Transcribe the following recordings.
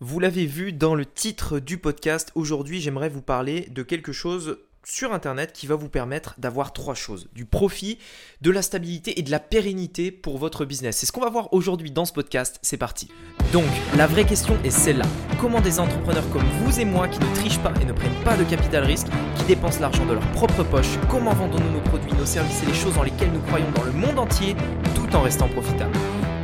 Vous l'avez vu dans le titre du podcast, aujourd'hui j'aimerais vous parler de quelque chose sur Internet qui va vous permettre d'avoir trois choses. Du profit, de la stabilité et de la pérennité pour votre business. C'est ce qu'on va voir aujourd'hui dans ce podcast. C'est parti. Donc, la vraie question est celle-là. Comment des entrepreneurs comme vous et moi qui ne trichent pas et ne prennent pas de capital risque, qui dépensent l'argent de leur propre poche, comment vendons-nous nos produits, nos services et les choses dans lesquelles nous croyons dans le monde entier tout en restant profitables?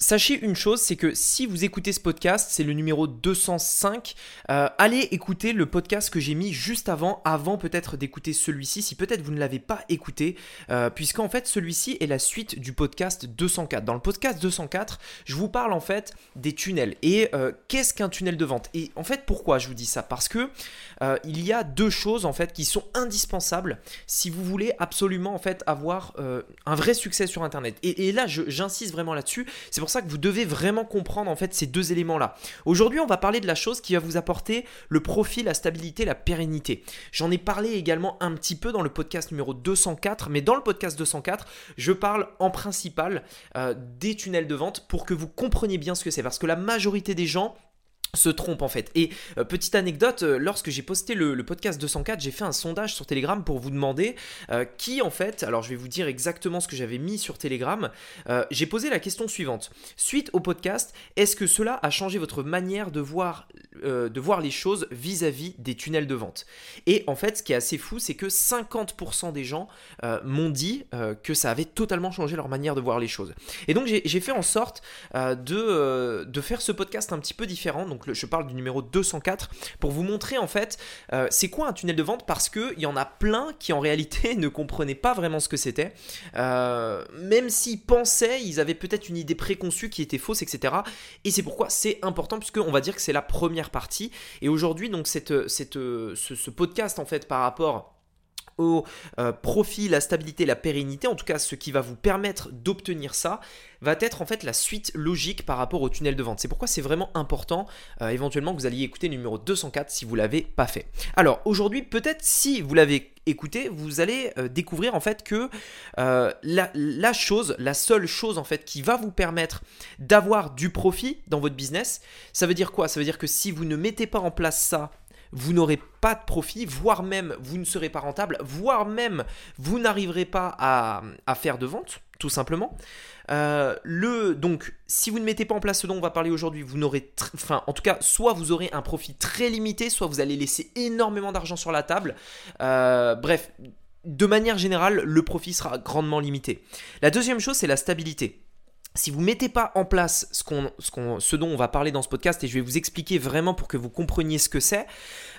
Sachez une chose, c'est que si vous écoutez ce podcast, c'est le numéro 205, euh, allez écouter le podcast que j'ai mis juste avant, avant peut-être d'écouter celui-ci, si peut-être vous ne l'avez pas écouté, euh, puisqu'en fait celui-ci est la suite du podcast 204. Dans le podcast 204, je vous parle en fait des tunnels. Et euh, qu'est-ce qu'un tunnel de vente? Et en fait, pourquoi je vous dis ça? Parce que il y a deux choses en fait qui sont indispensables si vous voulez absolument en fait avoir un vrai succès sur Internet. Et, là, j'insiste vraiment là-dessus. Ça que vous devez vraiment comprendre en fait ces deux éléments-là. Aujourd'hui, on va parler de la chose qui va vous apporter le profit, la stabilité, la pérennité. J'en ai parlé également un petit peu dans le podcast numéro 204, mais dans le podcast 204, je parle en principal euh, des tunnels de vente pour que vous compreniez bien ce que c'est. Parce que la majorité des gens se trompe en fait. Et euh, petite anecdote, euh, lorsque j'ai posté le, podcast 204, j'ai fait un sondage sur Telegram pour vous demander euh, qui en fait, alors je vais vous dire exactement ce que j'avais mis sur Telegram, j'ai posé la question suivante. Suite au podcast, est-ce que cela a changé votre manière de voir, de voir les choses vis-à-vis des tunnels de vente? Et en fait, ce qui est assez fou, c'est que 50% des gens m'ont dit que ça avait totalement changé leur manière de voir les choses. Et donc j'ai fait en sorte de, de faire ce podcast un petit peu différent. Donc je parle du numéro 204, pour vous montrer en fait euh, c'est quoi un tunnel de vente parce qu'il y en a plein qui en réalité ne comprenaient pas vraiment ce que c'était. Euh, même s'ils pensaient, ils avaient peut-être une idée préconçue qui était fausse, etc. Et c'est pourquoi c'est important puisque on va dire que c'est la première partie. Et aujourd'hui donc cette, cette, ce, ce podcast en fait par rapport au euh, profit, la stabilité, la pérennité, en tout cas ce qui va vous permettre d'obtenir ça, va être en fait la suite logique par rapport au tunnel de vente. C'est pourquoi c'est vraiment important euh, éventuellement que vous alliez écouter numéro 204 si vous l'avez pas fait. Alors aujourd'hui, peut-être si vous l'avez écouté, vous allez euh, découvrir en fait que la, chose, la seule chose en fait qui va vous permettre d'avoir du profit dans votre business, ça veut dire quoi? Ça veut dire que si vous ne mettez pas en place ça vous n'aurez pas de profit, voire même vous ne serez pas rentable, voire même vous n'arriverez pas à, faire de vente, tout simplement. Euh, le, donc, si vous ne mettez pas en place ce dont on va parler aujourd'hui, vous n'aurez, enfin, en tout cas, soit vous aurez un profit très limité, soit vous allez laisser énormément d'argent sur la table. Euh, bref, de manière générale, le profit sera grandement limité. La deuxième chose, c'est la stabilité si vous ne mettez pas en place ce, ce, ce, dont on va parler dans ce podcast, et je vais vous expliquer vraiment pour que vous compreniez ce que c'est,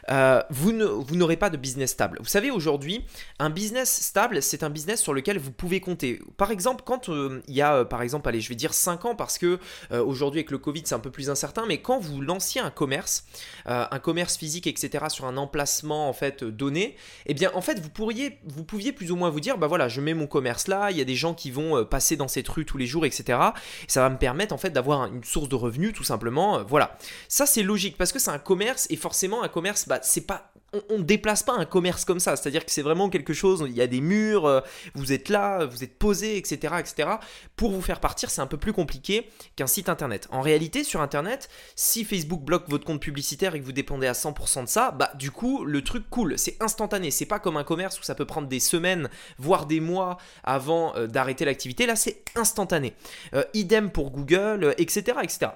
euh, vous n'aurez pas de business stable. Vous savez, aujourd'hui, un business stable, c'est un business sur lequel vous pouvez compter. Par exemple, quand euh, il y a, euh, par exemple, allez, je vais dire 5 ans, parce que aujourd'hui, avec le Covid, c'est un peu plus incertain, mais quand vous lanciez un commerce, un commerce physique, etc., sur un emplacement, en fait, donné, eh bien, en fait, vous, pourriez, vous pouviez plus ou moins vous dire, bah voilà, je mets mon commerce là, il y a des gens qui vont passer dans cette rue tous les jours, etc. ça va me permettre, en fait, d'avoir une source de revenus, tout simplement. voilà. Ça, c'est logique, parce que c'est un commerce, et forcément, un commerce, bah, c'est pas on ne déplace pas un commerce comme ça, c'est-à-dire que c'est vraiment quelque chose, il y a des murs, euh, vous êtes là, vous êtes posé, etc., etc. Pour vous faire partir, c'est un peu plus compliqué qu'un site internet. En réalité, sur internet, si Facebook bloque votre compte publicitaire et que vous dépendez à 100% de ça, bah du coup, le truc cool, c'est instantané, c'est pas comme un commerce où ça peut prendre des semaines, voire des mois avant euh, d'arrêter l'activité, là c'est instantané. Euh, idem pour Google, etc., etc.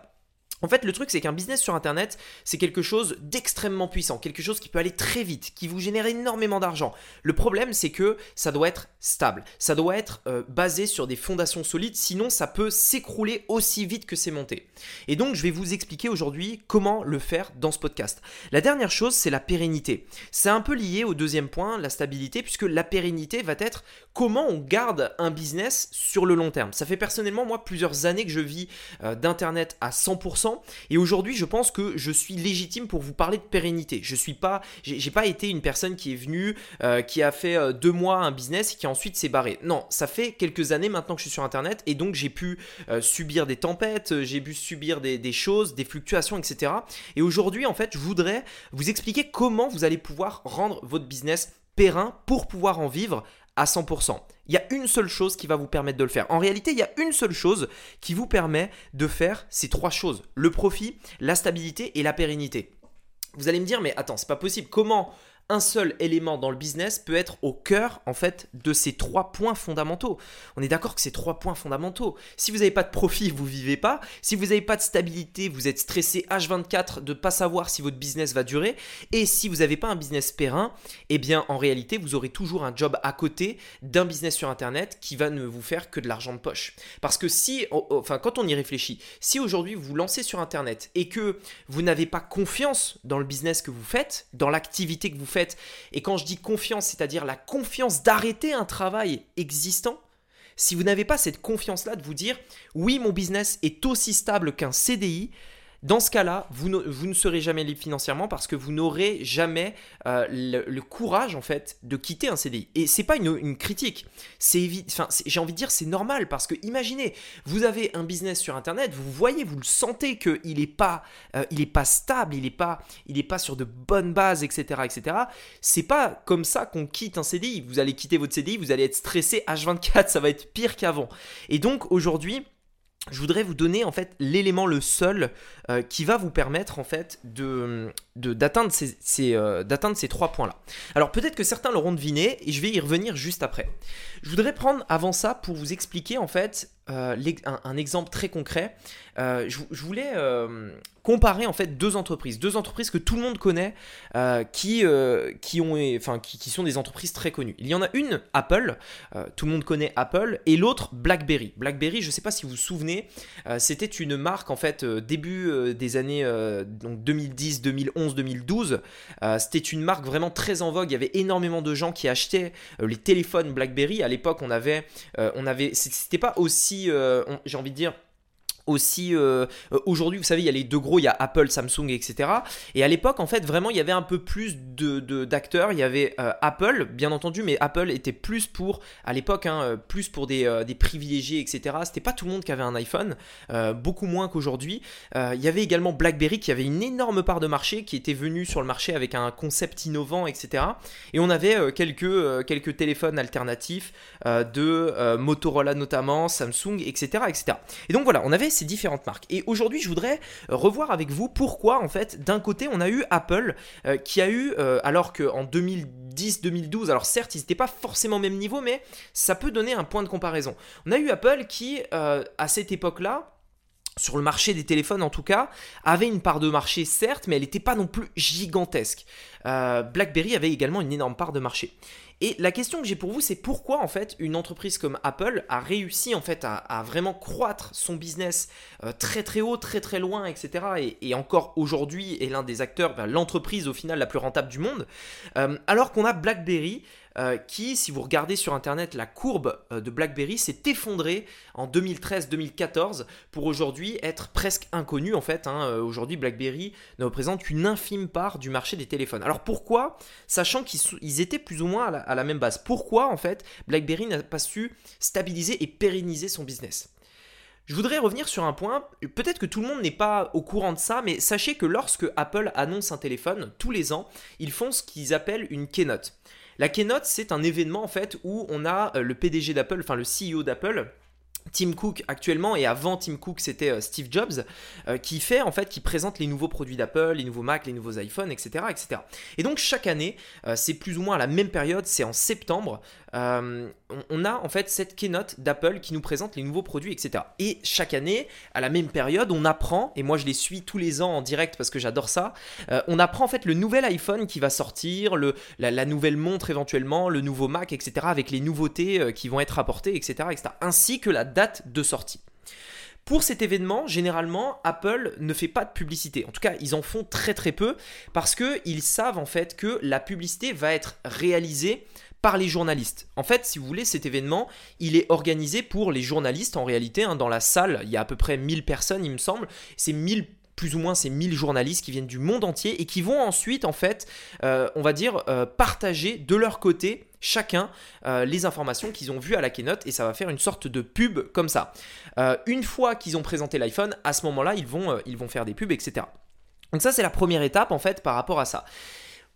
En fait, le truc, c'est qu'un business sur Internet, c'est quelque chose d'extrêmement puissant, quelque chose qui peut aller très vite, qui vous génère énormément d'argent. Le problème, c'est que ça doit être stable, ça doit être euh, basé sur des fondations solides, sinon ça peut s'écrouler aussi vite que c'est monté. Et donc, je vais vous expliquer aujourd'hui comment le faire dans ce podcast. La dernière chose, c'est la pérennité. C'est un peu lié au deuxième point, la stabilité, puisque la pérennité va être comment on garde un business sur le long terme. Ça fait personnellement, moi, plusieurs années que je vis euh, d'Internet à 100%. Et aujourd'hui, je pense que je suis légitime pour vous parler de pérennité. Je suis pas, j'ai pas été une personne qui est venue, euh, qui a fait euh, deux mois un business et qui ensuite s'est barré. Non, ça fait quelques années maintenant que je suis sur Internet et donc j'ai pu subir des tempêtes, j'ai pu subir des, choses, des fluctuations, etc. Et aujourd'hui, en fait, je voudrais vous expliquer comment vous allez pouvoir rendre votre business périn pour pouvoir en vivre à 100%. Il y a une seule chose qui va vous permettre de le faire. En réalité, il y a une seule chose qui vous permet de faire ces trois choses. Le profit, la stabilité et la pérennité. Vous allez me dire, mais attends, c'est pas possible. Comment un seul élément dans le business peut être au cœur en fait de ces trois points fondamentaux. On est d'accord que ces trois points fondamentaux. Si vous n'avez pas de profit, vous vivez pas. Si vous n'avez pas de stabilité, vous êtes stressé H24 de pas savoir si votre business va durer. Et si vous n'avez pas un business périn, eh bien en réalité vous aurez toujours un job à côté d'un business sur internet qui va ne vous faire que de l'argent de poche. Parce que si, enfin quand on y réfléchit, si aujourd'hui vous vous lancez sur internet et que vous n'avez pas confiance dans le business que vous faites, dans l'activité que vous faites et quand je dis confiance, c'est-à-dire la confiance d'arrêter un travail existant, si vous n'avez pas cette confiance-là de vous dire oui, mon business est aussi stable qu'un CDI, dans ce cas-là, vous, ne serez jamais libre financièrement parce que vous n'aurez jamais euh, le, courage en fait de quitter un CDI. Et c'est pas une, critique. C'est j'ai envie de dire c'est normal parce que imaginez, vous avez un business sur internet, vous voyez, vous le sentez que il est pas, euh, il est pas stable, il est pas, il est pas sur de bonnes bases, etc., etc. C'est pas comme ça qu'on quitte un CDI. Vous allez quitter votre CDI, vous allez être stressé H24, ça va être pire qu'avant. Et donc aujourd'hui je voudrais vous donner en fait l'élément le seul euh, qui va vous permettre en fait de d'atteindre ces, euh, d'atteindre ces trois points là. Alors peut-être que certains l'auront deviné et je vais y revenir juste après. Je voudrais prendre avant ça pour vous expliquer en fait euh, un, exemple très concret. Euh, je, voulais euh, comparer en fait deux entreprises, deux entreprises que tout le monde connaît, qui, qui, ont, enfin, qui, sont des entreprises très connues. Il y en a une, Apple, tout le monde connaît Apple, et l'autre, BlackBerry. BlackBerry, je ne sais pas si vous vous souvenez, c'était une marque en fait début des années donc 2010, 2011, 2012. c'était une marque vraiment très en vogue. Il y avait énormément de gens qui achetaient les téléphones BlackBerry. À l'époque, on avait, on avait, c'était pas aussi euh, j'ai envie de dire, aussi euh, euh, aujourd'hui vous savez il y a les deux gros il y a Apple Samsung etc et à l'époque en fait vraiment il y avait un peu plus de d'acteurs. Il y avait euh, Apple bien entendu mais Apple était plus pour à l'époque hein, plus pour des, des, privilégiés etc c'était pas tout le monde qui avait un iPhone beaucoup moins qu'aujourd'hui. Il y avait également BlackBerry qui avait une énorme part de marché qui était venu sur le marché avec un concept innovant etc et on avait quelques quelques téléphones alternatifs de Motorola notamment Samsung etc etc et donc voilà on avait ces différentes marques. Et aujourd'hui, je voudrais euh, revoir avec vous pourquoi, en fait, d'un côté, on a eu Apple euh, qui a eu, euh, alors qu'en 2010-2012, alors certes, ils n'étaient pas forcément au même niveau, mais ça peut donner un point de comparaison. On a eu Apple qui, à cette époque-là, sur le marché des téléphones en tout cas, avait une part de marché certes, mais elle n'était pas non plus gigantesque. BlackBerry avait également une énorme part de marché. Et la question que j'ai pour vous, c'est pourquoi en fait une entreprise comme Apple a réussi en fait à, vraiment croître son business euh, très très haut, très très loin, etc. Et, encore aujourd'hui est l'un des acteurs, l'entreprise au final la plus rentable du monde, euh, alors qu'on a BlackBerry euh, qui, si vous regardez sur internet, la courbe euh, de BlackBerry s'est effondrée en 2013-2014 pour aujourd'hui être presque inconnu en fait. Hein. Euh, aujourd'hui, BlackBerry ne représente qu'une infime part du marché des téléphones. Alors pourquoi, sachant qu'ils étaient plus ou moins à la, même base, pourquoi en fait BlackBerry n'a pas su stabiliser et pérenniser son business? Je voudrais revenir sur un point, peut-être que tout le monde n'est pas au courant de ça, mais sachez que lorsque Apple annonce un téléphone, tous les ans, ils font ce qu'ils appellent une keynote. La keynote, c'est un événement en fait où on a euh, le PDG d'Apple, enfin le CEO d'Apple, Tim Cook actuellement et avant Tim Cook c'était euh, Steve Jobs euh, qui fait en fait qui présente les nouveaux produits d'Apple, les nouveaux Mac, les nouveaux iPhones, etc., etc. Et donc chaque année, c'est plus ou moins à la même période, c'est en septembre, euh, on a en fait cette keynote d'Apple qui nous présente les nouveaux produits, etc. Et chaque année, à la même période, on apprend, et moi je les suis tous les ans en direct parce que j'adore ça, euh, on apprend en fait le nouvel iPhone qui va sortir, la, nouvelle montre éventuellement, le nouveau Mac, etc. avec les nouveautés euh, qui vont être apportées, etc., etc. ainsi que la date de sortie. Pour cet événement, généralement, Apple ne fait pas de publicité. En tout cas, ils en font très très peu parce qu'ils savent en fait que la publicité va être réalisée par les journalistes. En fait, si vous voulez, cet événement, il est organisé pour les journalistes en réalité. Hein. dans la salle, il y a à peu près 1000 personnes, il me semble. C'est 1000 plus ou moins ces 1000 journalistes qui viennent du monde entier et qui vont ensuite, en fait, euh, on va dire, euh, partager de leur côté chacun euh, les informations qu'ils ont vues à la keynote et ça va faire une sorte de pub comme ça. une fois qu'ils ont présenté l'iPhone, à ce moment-là, ils vont, ils vont faire des pubs, etc. Donc ça, c'est la première étape, en fait, par rapport à ça.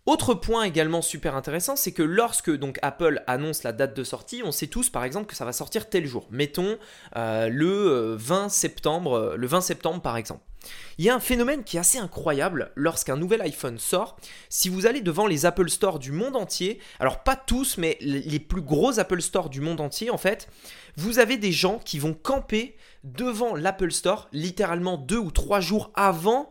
Autre point également super intéressant, c'est que lorsque donc Apple annonce la date de sortie, on sait tous par exemple que ça va sortir tel jour. Mettons euh, le 20 euh, septembre, euh, le 20 septembre par exemple. Il y a un phénomène qui est assez incroyable lorsqu'un nouvel iPhone sort. Si vous allez devant les Apple Store du monde entier, alors pas tous, mais les plus gros Apple Store du monde entier, en fait, vous avez des gens qui vont camper devant l'Apple Store littéralement deux ou trois jours avant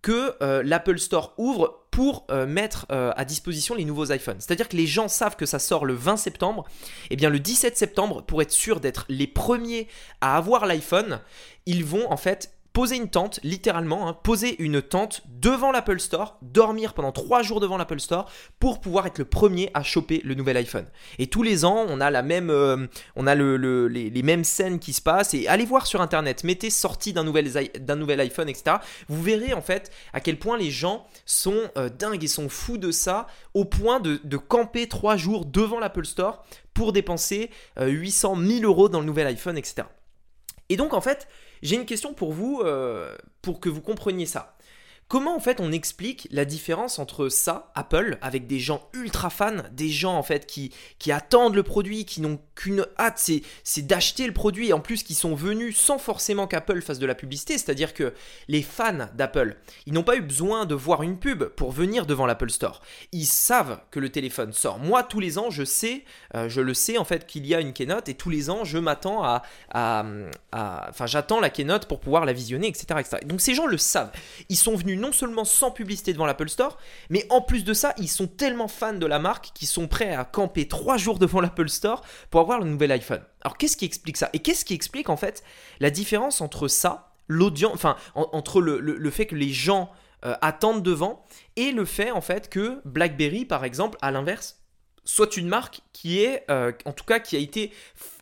que l'Apple Store ouvre pour euh, mettre euh, à disposition les nouveaux iPhones. C'est-à-dire que les gens savent que ça sort le 20 septembre. Et eh bien le 17 septembre, pour être sûr d'être les premiers à avoir l'iPhone, ils vont en fait poser une tente, littéralement, hein, poser une tente devant l'Apple Store, dormir pendant trois jours devant l'Apple Store pour pouvoir être le premier à choper le nouvel iPhone. Et tous les ans, on a la même, euh, on a le, les, mêmes scènes qui se passent. Et allez voir sur Internet, mettez sortie d'un nouvel, iPhone, etc. Vous verrez en fait à quel point les gens sont euh, dingues et sont fous de ça, au point de, camper trois jours devant l'Apple Store pour dépenser 800 euh, 1000 euros dans le nouvel iPhone, etc. Et donc en fait, j'ai une question pour vous, euh, pour que vous compreniez ça. Comment en fait on explique la différence entre ça, Apple, avec des gens ultra fans, des gens en fait qui, qui attendent le produit, qui n'ont qu'une hâte, c'est d'acheter le produit, et en plus qui sont venus sans forcément qu'Apple fasse de la publicité, c'est-à-dire que les fans d'Apple, ils n'ont pas eu besoin de voir une pub pour venir devant l'Apple Store. Ils savent que le téléphone sort. Moi, tous les ans, je sais, euh, je le sais en fait qu'il y a une keynote, et tous les ans, je m'attends à, à, Enfin, j'attends la keynote pour pouvoir la visionner, etc., etc. Donc ces gens le savent. Ils sont venus non seulement sans publicité devant l'Apple Store, mais en plus de ça, ils sont tellement fans de la marque qu'ils sont prêts à camper trois jours devant l'Apple Store pour avoir le nouvel iPhone. Alors qu'est-ce qui explique ça? Et qu'est-ce qui explique en fait la différence entre ça, l'audience, enfin entre le, fait que les gens euh, attendent devant et le fait en fait que BlackBerry par exemple, à l'inverse, soit une marque qui est, euh, en tout cas, qui a été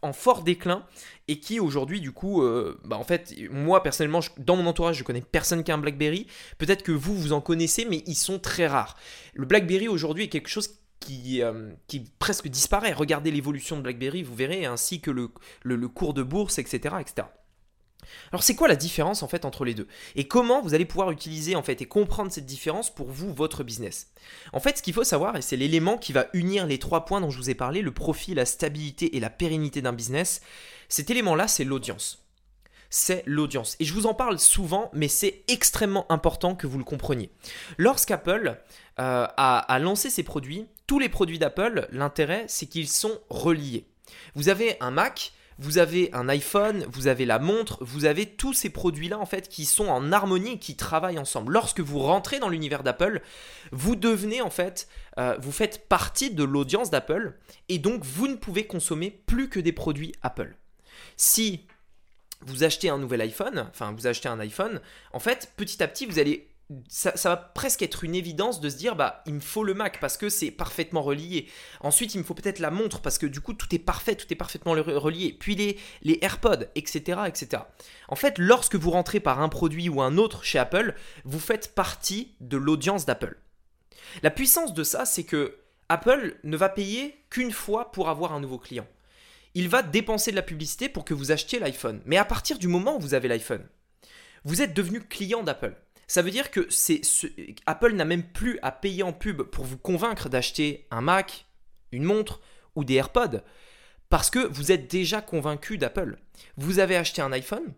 en fort déclin et qui aujourd'hui, du coup, euh, bah en fait, moi personnellement, dans mon entourage, je connais personne qui a un BlackBerry. Peut-être que vous, vous en connaissez, mais ils sont très rares. Le BlackBerry aujourd'hui est quelque chose qui, euh, presque disparaît. Regardez l'évolution de BlackBerry, vous verrez, ainsi que le, cours de bourse, etc. Alors c'est quoi la différence en fait entre les deux? Et comment vous allez pouvoir utiliser en fait et comprendre cette différence pour vous, votre business? En fait ce qu'il faut savoir, et c'est l'élément qui va unir les trois points dont je vous ai parlé, le profit, la stabilité et la pérennité d'un business, cet élément-là c'est l'audience. C'est l'audience. Et je vous en parle souvent, mais c'est extrêmement important que vous le compreniez. Lorsqu'Apple euh, a, a lancé ses produits, tous les produits d'Apple, l'intérêt c'est qu'ils sont reliés. Vous avez un Mac, vous avez un iPhone, vous avez la montre, vous avez tous ces produits-là en fait qui sont en harmonie qui travaillent ensemble. Lorsque vous rentrez dans l'univers d'Apple, vous devenez en fait, euh, vous faites partie de l'audience d'Apple et donc vous ne pouvez consommer plus que des produits Apple. Si vous achetez un nouvel iPhone, enfin vous achetez un iPhone, en fait petit à petit vous allez ça, va presque être une évidence de se dire bah il me faut le Mac parce que c'est parfaitement relié. Ensuite il me faut peut-être la montre parce que du coup tout est parfait, tout est parfaitement relié. Puis les, les AirPods, etc., etc. En fait, lorsque vous rentrez par un produit ou un autre chez Apple, vous faites partie de l'audience d'Apple. La puissance de ça, c'est que Apple ne va payer qu'une fois pour avoir un nouveau client. Il va dépenser de la publicité pour que vous achetiez l'iPhone. Mais à partir du moment où vous avez l'iPhone, vous êtes devenu client d'Apple. Ça veut dire que Apple n'a même plus à payer en pub pour vous convaincre d'acheter un Mac, une montre ou des AirPods parce que vous êtes déjà convaincu d'Apple. Vous avez acheté un iPhone,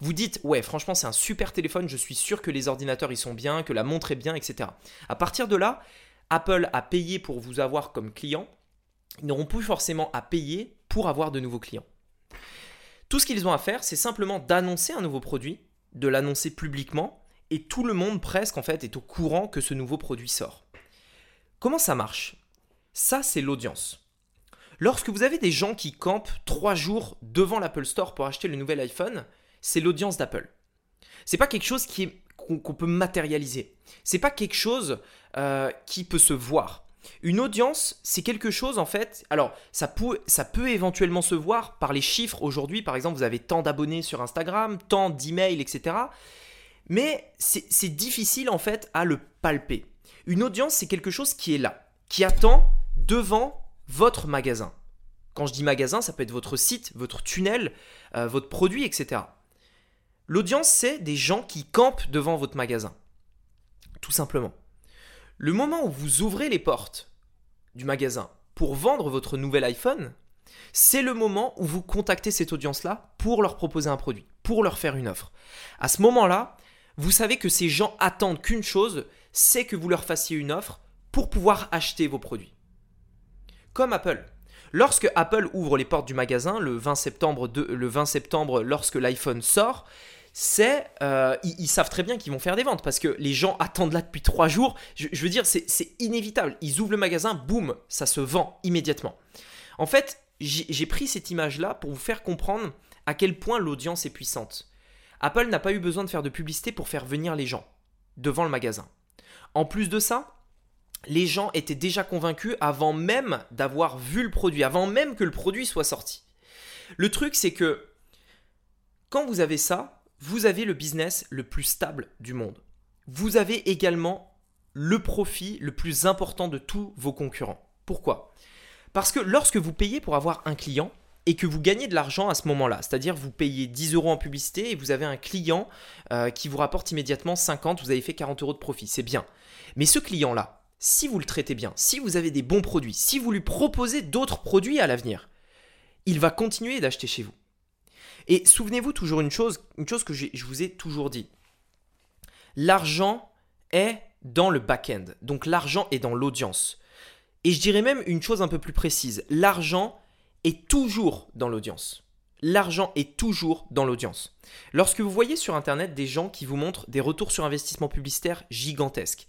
vous dites ouais franchement c'est un super téléphone, je suis sûr que les ordinateurs ils sont bien, que la montre est bien, etc. À partir de là, Apple a payé pour vous avoir comme client, ils n'auront plus forcément à payer pour avoir de nouveaux clients. Tout ce qu'ils ont à faire, c'est simplement d'annoncer un nouveau produit, de l'annoncer publiquement et tout le monde presque en fait est au courant que ce nouveau produit sort. Comment ça marche? Ça c'est l'audience. Lorsque vous avez des gens qui campent trois jours devant l'Apple Store pour acheter le nouvel iPhone, c'est l'audience d'Apple. C'est pas quelque chose qui est qu'on peut matérialiser. C'est pas quelque chose euh, qui peut se voir. Une audience, c'est quelque chose en fait. Alors, ça peut, ça peut éventuellement se voir par les chiffres aujourd'hui. Par exemple, vous avez tant d'abonnés sur Instagram, tant d'emails, etc. Mais c'est difficile en fait à le palper. Une audience, c'est quelque chose qui est là, qui attend devant votre magasin. Quand je dis magasin, ça peut être votre site, votre tunnel, euh, votre produit, etc. L'audience, c'est des gens qui campent devant votre magasin. Tout simplement. Le moment où vous ouvrez les portes du magasin pour vendre votre nouvel iPhone, c'est le moment où vous contactez cette audience-là pour leur proposer un produit, pour leur faire une offre. À ce moment-là, vous savez que ces gens attendent qu'une chose, c'est que vous leur fassiez une offre pour pouvoir acheter vos produits. Comme Apple. Lorsque Apple ouvre les portes du magasin le 20 septembre, le 20 septembre lorsque l'iPhone sort, c'est euh, ils, savent très bien qu'ils vont faire des ventes parce que les gens attendent là depuis trois jours. Je, je veux dire, c'est inévitable. Ils ouvrent le magasin, boum, ça se vend immédiatement. En fait, j'ai pris cette image-là pour vous faire comprendre à quel point l'audience est puissante. Apple n'a pas eu besoin de faire de publicité pour faire venir les gens devant le magasin. En plus de ça, les gens étaient déjà convaincus avant même d'avoir vu le produit, avant même que le produit soit sorti. Le truc, c'est que quand vous avez ça, vous avez le business le plus stable du monde. Vous avez également le profit le plus important de tous vos concurrents. Pourquoi? Parce que lorsque vous payez pour avoir un client et que vous gagnez de l'argent à ce moment-là, c'est-à-dire vous payez 10 euros en publicité et vous avez un client euh, qui vous rapporte immédiatement 50, vous avez fait 40 euros de profit, c'est bien. Mais ce client-là, si vous le traitez bien, si vous avez des bons produits, si vous lui proposez d'autres produits à l'avenir, il va continuer d'acheter chez vous. Et souvenez-vous toujours une chose, une chose que je vous ai toujours dit. L'argent est dans le back-end. Donc l'argent est dans l'audience. Et je dirais même une chose un peu plus précise. L'argent est toujours dans l'audience. L'argent est toujours dans l'audience. Lorsque vous voyez sur Internet des gens qui vous montrent des retours sur investissement publicitaire gigantesques,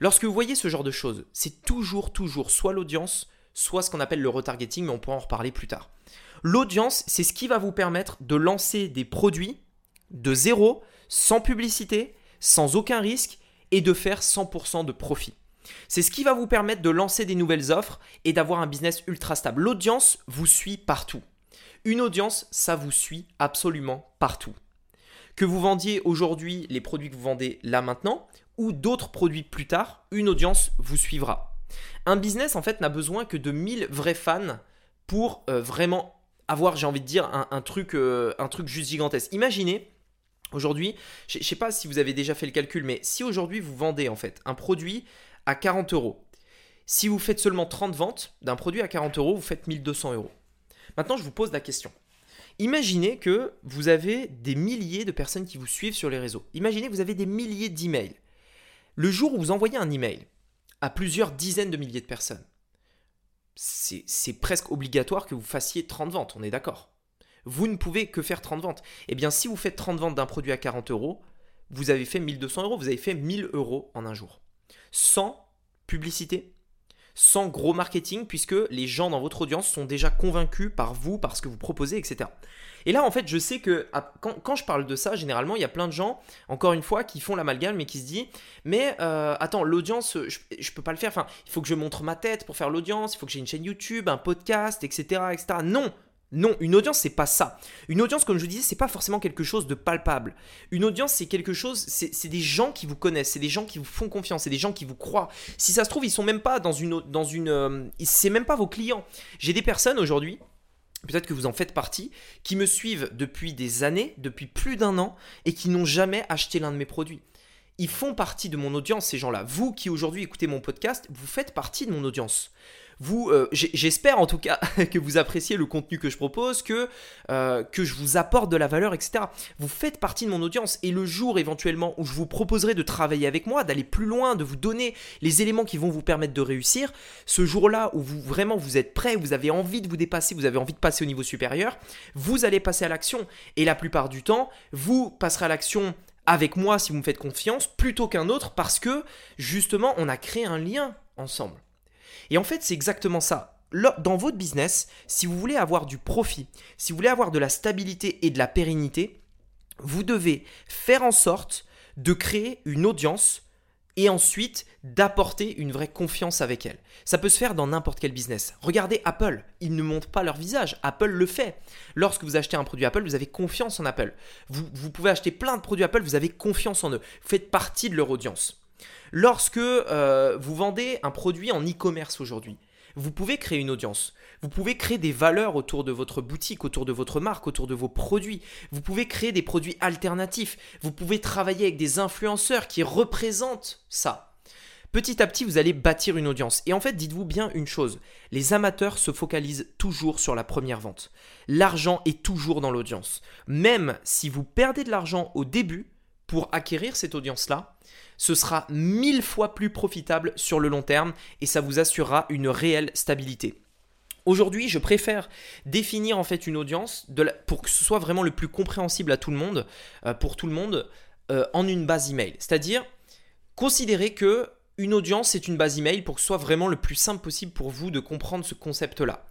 lorsque vous voyez ce genre de choses, c'est toujours, toujours soit l'audience, soit ce qu'on appelle le retargeting, mais on pourra en reparler plus tard. L'audience, c'est ce qui va vous permettre de lancer des produits de zéro, sans publicité, sans aucun risque et de faire 100% de profit. C'est ce qui va vous permettre de lancer des nouvelles offres et d'avoir un business ultra stable. L'audience vous suit partout. Une audience, ça vous suit absolument partout. Que vous vendiez aujourd'hui les produits que vous vendez là maintenant ou d'autres produits plus tard, une audience vous suivra. Un business en fait n'a besoin que de 1000 vrais fans pour euh, vraiment avoir, j'ai envie de dire, un, truc, euh, un truc juste gigantesque. Imaginez, aujourd'hui, je ne sais pas si vous avez déjà fait le calcul, mais si aujourd'hui vous vendez en fait un produit à 40 euros, si vous faites seulement 30 ventes d'un produit à 40 euros, vous faites 1200 euros. Maintenant, je vous pose la question. Imaginez que vous avez des milliers de personnes qui vous suivent sur les réseaux. Imaginez que vous avez des milliers d'emails. Le jour où vous envoyez un email à plusieurs dizaines de milliers de personnes, c'est presque obligatoire que vous fassiez 30 ventes, on est d'accord. Vous ne pouvez que faire 30 ventes. Eh bien, si vous faites 30 ventes d'un produit à 40 euros, vous avez fait 1200 euros, vous avez fait 1000 euros en un jour. Sans publicité, sans gros marketing, puisque les gens dans votre audience sont déjà convaincus par vous, par ce que vous proposez, etc. Et là, en fait, je sais que quand, je parle de ça, généralement, il y a plein de gens, encore une fois, qui font l'amalgame et qui se disent Mais euh, attends, l'audience, je, ne peux pas le faire. Enfin, il faut que je montre ma tête pour faire l'audience, il faut que j'ai une chaîne YouTube, un podcast, etc. Non, non, une audience, c'est pas ça. Une audience, comme je vous disais, c'est pas forcément quelque chose de palpable. Une audience, c'est quelque chose, c'est des gens qui vous connaissent, c'est des gens qui vous font confiance, c'est des gens qui vous croient. Si ça se trouve, ils sont même pas dans une, dans euh, c'est même pas vos clients. J'ai des personnes aujourd'hui peut-être que vous en faites partie, qui me suivent depuis des années, depuis plus d'un an, et qui n'ont jamais acheté l'un de mes produits. Ils font partie de mon audience, ces gens-là. Vous qui aujourd'hui écoutez mon podcast, vous faites partie de mon audience euh, j'espère en tout cas que vous appréciez le contenu que je propose, que, euh, je vous apporte de la valeur, etc. Vous faites partie de mon audience et le jour éventuellement où je vous proposerai de travailler avec moi, d'aller plus loin, de vous donner les éléments qui vont vous permettre de réussir, ce jour-là où vous vraiment vous êtes prêt, vous avez envie de vous dépasser, vous avez envie de passer au niveau supérieur, vous allez passer à l'action et la plupart du temps, vous passerez à l'action avec moi si vous me faites confiance plutôt qu'un autre parce que justement on a créé un lien ensemble. Et en fait, c'est exactement ça. Dans votre business, si vous voulez avoir du profit, si vous voulez avoir de la stabilité et de la pérennité, vous devez faire en sorte de créer une audience et ensuite d'apporter une vraie confiance avec elle. Ça peut se faire dans n'importe quel business. Regardez Apple, ils ne montrent pas leur visage, Apple le fait. Lorsque vous achetez un produit Apple, vous avez confiance en Apple. Vous, pouvez acheter plein de produits Apple, vous avez confiance en eux. Vous faites partie de leur audience. Lorsque euh, vous vendez un produit en e-commerce aujourd'hui, vous pouvez créer une audience. Vous pouvez créer des valeurs autour de votre boutique, autour de votre marque, autour de vos produits. Vous pouvez créer des produits alternatifs. Vous pouvez travailler avec des influenceurs qui représentent ça. Petit à petit, vous allez bâtir une audience. Et en fait, dites-vous bien une chose, les amateurs se focalisent toujours sur la première vente. L'argent est toujours dans l'audience. Même si vous perdez de l'argent au début pour acquérir cette audience-là, ce sera mille fois plus profitable sur le long terme et ça vous assurera une réelle stabilité. Aujourd'hui, je préfère définir en fait une audience pour que ce soit vraiment le plus compréhensible à tout le monde, euh, pour tout le monde, euh, en une base email. C'est-à-dire considérer que une audience c'est une base email pour que ce soit vraiment le plus simple possible pour vous de comprendre ce concept-là.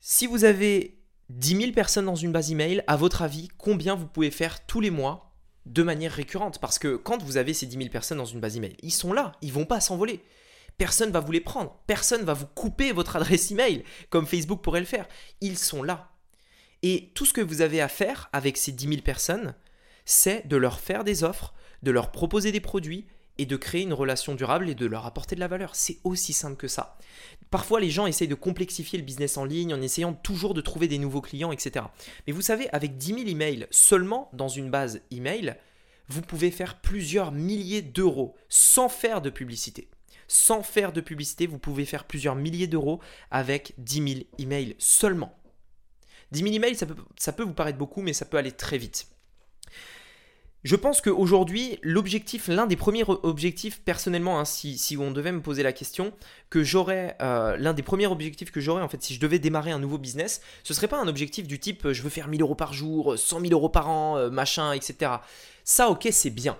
Si vous avez 10 000 personnes dans une base email, à votre avis, combien vous pouvez faire tous les mois de manière récurrente Parce que quand vous avez ces 10 000 personnes dans une base email, ils sont là, ils vont pas s'envoler. Personne va vous les prendre. Personne va vous couper votre adresse email comme Facebook pourrait le faire. Ils sont là. Et tout ce que vous avez à faire avec ces 10 000 personnes, c'est de leur faire des offres, de leur proposer des produits et de créer une relation durable et de leur apporter de la valeur. C'est aussi simple que ça. Parfois, les gens essayent de complexifier le business en ligne en essayant toujours de trouver des nouveaux clients, etc. Mais vous savez, avec 10 000 emails seulement dans une base email, vous pouvez faire plusieurs milliers d'euros sans faire de publicité sans faire de publicité, vous pouvez faire plusieurs milliers d'euros avec 10 000 emails seulement. 10 000 emails, ça peut, ça peut vous paraître beaucoup, mais ça peut aller très vite. Je pense qu'aujourd'hui, l'objectif, l'un des premiers objectifs, personnellement, hein, si, on devait me poser la question, que j'aurais, euh, l'un des premiers objectifs que j'aurais, en fait, si je devais démarrer un nouveau business, ce serait pas un objectif du type euh, je veux faire 1000 euros par jour, 100 000 euros par an, euh, machin, etc. Ça, ok, c'est bien.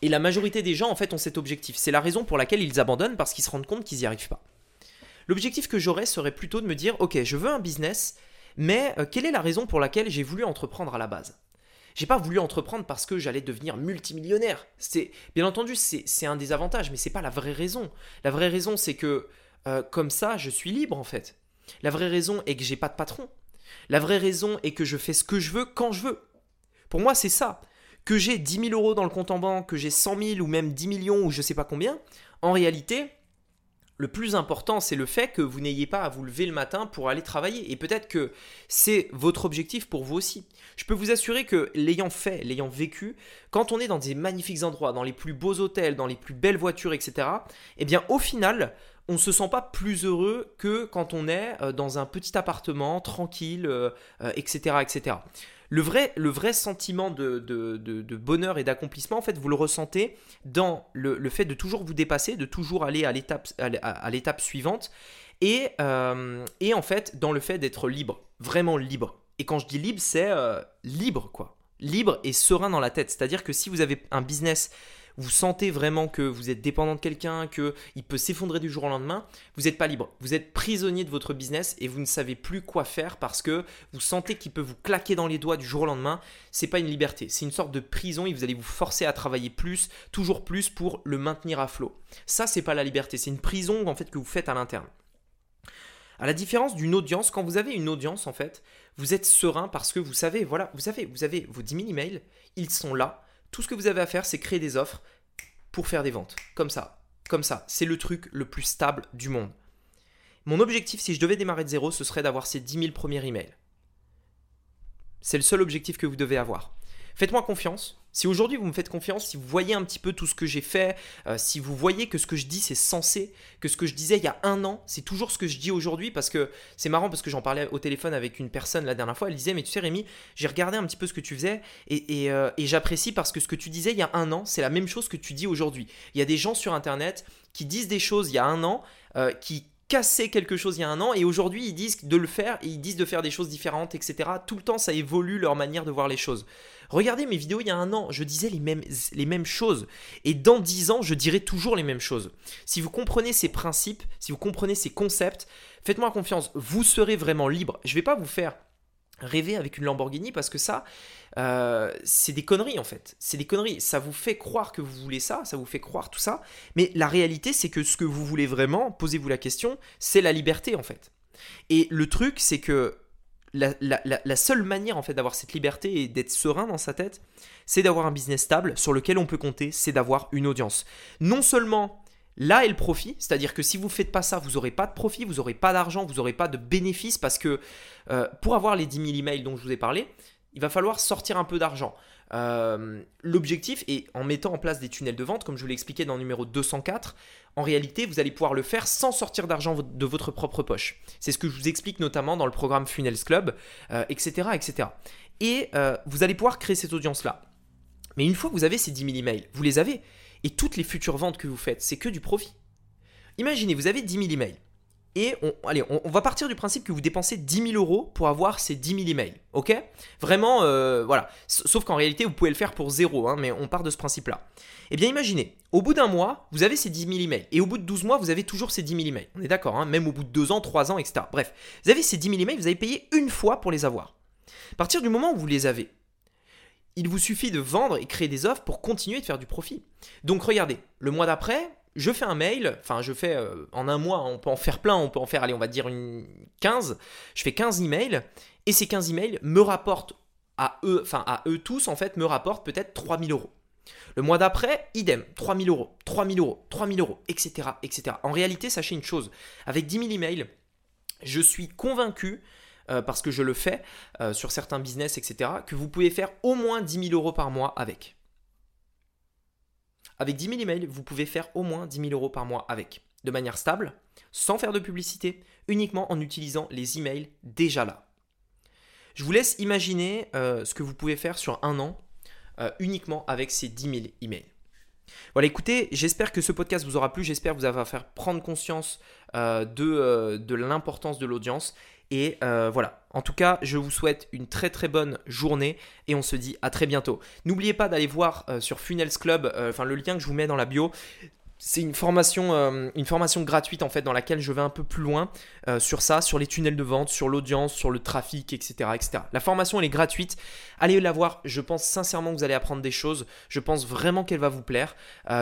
Et la majorité des gens, en fait, ont cet objectif. C'est la raison pour laquelle ils abandonnent parce qu'ils se rendent compte qu'ils n'y arrivent pas. L'objectif que j'aurais serait plutôt de me dire, ok, je veux un business, mais euh, quelle est la raison pour laquelle j'ai voulu entreprendre à la base? J'ai pas voulu entreprendre parce que j'allais devenir multimillionnaire. C'est bien entendu c'est un des avantages, mais c'est pas la vraie raison. La vraie raison c'est que euh, comme ça je suis libre en fait. La vraie raison est que j'ai pas de patron. La vraie raison est que je fais ce que je veux quand je veux. Pour moi c'est ça que j'ai 10 000 euros dans le compte en banque, que j'ai 100 000 ou même 10 millions ou je sais pas combien, en réalité, le plus important, c'est le fait que vous n'ayez pas à vous lever le matin pour aller travailler. Et peut-être que c'est votre objectif pour vous aussi. Je peux vous assurer que l'ayant fait, l'ayant vécu, quand on est dans des magnifiques endroits, dans les plus beaux hôtels, dans les plus belles voitures, etc., eh bien au final, on ne se sent pas plus heureux que quand on est euh, dans un petit appartement, tranquille, etc., euh, euh, etc. Le vrai, sentiment de, bonheur et d'accomplissement, en fait, vous le ressentez dans le, fait de toujours vous dépasser, de toujours aller à l'étape, suivante, et, euh, et en fait, dans le fait d'être libre, vraiment libre. Et quand je dis libre, c'est euh, libre, quoi. Libre et serein dans la tête. C'est-à-dire que si vous avez un business vous sentez vraiment que vous êtes dépendant de quelqu'un, qu'il peut s'effondrer du jour au lendemain, vous n'êtes pas libre. Vous êtes prisonnier de votre business et vous ne savez plus quoi faire parce que vous sentez qu'il peut vous claquer dans les doigts du jour au lendemain. C'est pas une liberté, c'est une sorte de prison et vous allez vous forcer à travailler plus, toujours plus pour le maintenir à flot. Ça, c'est pas la liberté, c'est une prison en fait que vous faites à l'interne. À la différence d'une audience, quand vous avez une audience, en fait, vous êtes serein parce que vous savez, voilà, vous savez, vous avez vos 10 000 emails, ils sont là, tout ce que vous avez à faire, c'est créer des offres pour faire des ventes. Comme ça. Comme ça. C'est le truc le plus stable du monde. Mon objectif, si je devais démarrer de zéro, ce serait d'avoir ces 10 000 premiers emails. C'est le seul objectif que vous devez avoir. Faites-moi confiance. Si aujourd'hui vous me faites confiance, si vous voyez un petit peu tout ce que j'ai fait, euh, si vous voyez que ce que je dis c'est sensé, que ce que je disais il y a un an, c'est toujours ce que je dis aujourd'hui, parce que c'est marrant parce que j'en parlais au téléphone avec une personne la dernière fois, elle disait mais tu sais Rémi, j'ai regardé un petit peu ce que tu faisais et, euh, j'apprécie parce que ce que tu disais il y a un an, c'est la même chose que tu dis aujourd'hui. Il y a des gens sur Internet qui disent des choses il y a un an, euh, qui cassaient quelque chose il y a un an et aujourd'hui ils disent de le faire et ils disent de faire des choses différentes, etc. Tout le temps ça évolue leur manière de voir les choses. Regardez mes vidéos il y a un an, je disais les mêmes, choses. Et dans dix ans, je dirai toujours les mêmes choses. Si vous comprenez ces principes, si vous comprenez ces concepts, faites-moi confiance, vous serez vraiment libre. Je ne vais pas vous faire rêver avec une Lamborghini parce que ça, euh, c'est des conneries en fait. C'est des conneries. Ça vous fait croire que vous voulez ça, ça vous fait croire tout ça. Mais la réalité, c'est que ce que vous voulez vraiment, posez-vous la question, c'est la liberté en fait. Et le truc, c'est que la, seule manière en fait d'avoir cette liberté et d'être serein dans sa tête, c'est d'avoir un business stable sur lequel on peut compter, c'est d'avoir une audience. Non seulement là est le profit, c'est-à-dire que si vous ne faites pas ça, vous n'aurez pas de profit, vous n'aurez pas d'argent, vous n'aurez pas de bénéfice parce que euh, pour avoir les 10 000 emails dont je vous ai parlé, il va falloir sortir un peu d'argent. Euh, l'objectif est en mettant en place des tunnels de vente, comme je vous l'ai expliqué dans le numéro 204, en réalité, vous allez pouvoir le faire sans sortir d'argent de votre propre poche. C'est ce que je vous explique notamment dans le programme Funnels Club, etc., etc. Et vous allez pouvoir créer cette audience-là. Mais une fois que vous avez ces 10 000 emails, vous les avez, et toutes les futures ventes que vous faites, c'est que du profit. Imaginez, vous avez 10 000 emails. Et on, allez, va partir du principe que vous dépensez 10 000 euros pour avoir ces 10 000 emails. Ok? Vraiment, euh, voilà. Sauf qu'en réalité, vous pouvez le faire pour zéro, hein, mais on part de ce principe-là. Eh bien, imaginez, au bout d'un mois, vous avez ces 10 000 emails. Et au bout de 12 mois, vous avez toujours ces 10 000 emails. On est d'accord, hein même au bout de 2 ans, 3 ans, etc. Bref, vous avez ces 10 000 emails, vous avez payé une fois pour les avoir. À partir du moment où vous les avez, il vous suffit de vendre et créer des offres pour continuer de faire du profit. Donc regardez, le mois d'après, je fais un mail, enfin je fais euh, en un mois, on peut en faire plein, on peut en faire, allez, on va dire une 15, je fais 15 emails, et ces 15 emails me rapportent à eux, enfin à eux tous, en fait, me rapportent peut-être 3000 euros. Le mois d'après, idem, 3000 euros, 3000 euros, 3000 euros, etc., etc. En réalité, sachez une chose, avec 10 000 emails, je suis convaincu euh, parce que je le fais euh, sur certains business, etc., que vous pouvez faire au moins 10 000 euros par mois avec. Avec 10 000 emails, vous pouvez faire au moins 10 000 euros par mois avec, de manière stable, sans faire de publicité, uniquement en utilisant les emails déjà là. Je vous laisse imaginer euh, ce que vous pouvez faire sur un an uniquement avec ces 10 000 emails. Voilà, écoutez, j'espère que ce podcast vous aura plu, j'espère vous avoir fait prendre conscience de, de l'importance de l'audience et euh, voilà. En tout cas, je vous souhaite une très très bonne journée et on se dit à très bientôt. N'oubliez pas d'aller voir euh, sur Funnels Club, euh, enfin le lien que je vous mets dans la bio. C'est une formation, une formation gratuite en fait dans laquelle je vais un peu plus loin sur ça, sur les tunnels de vente, sur l'audience, sur le trafic, etc., etc. La formation elle est gratuite. Allez la voir. Je pense sincèrement que vous allez apprendre des choses. Je pense vraiment qu'elle va vous plaire.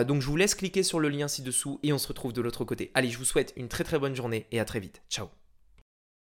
donc je vous laisse cliquer sur le lien ci-dessous et on se retrouve de l'autre côté. Allez, je vous souhaite une très très bonne journée et à très vite. Ciao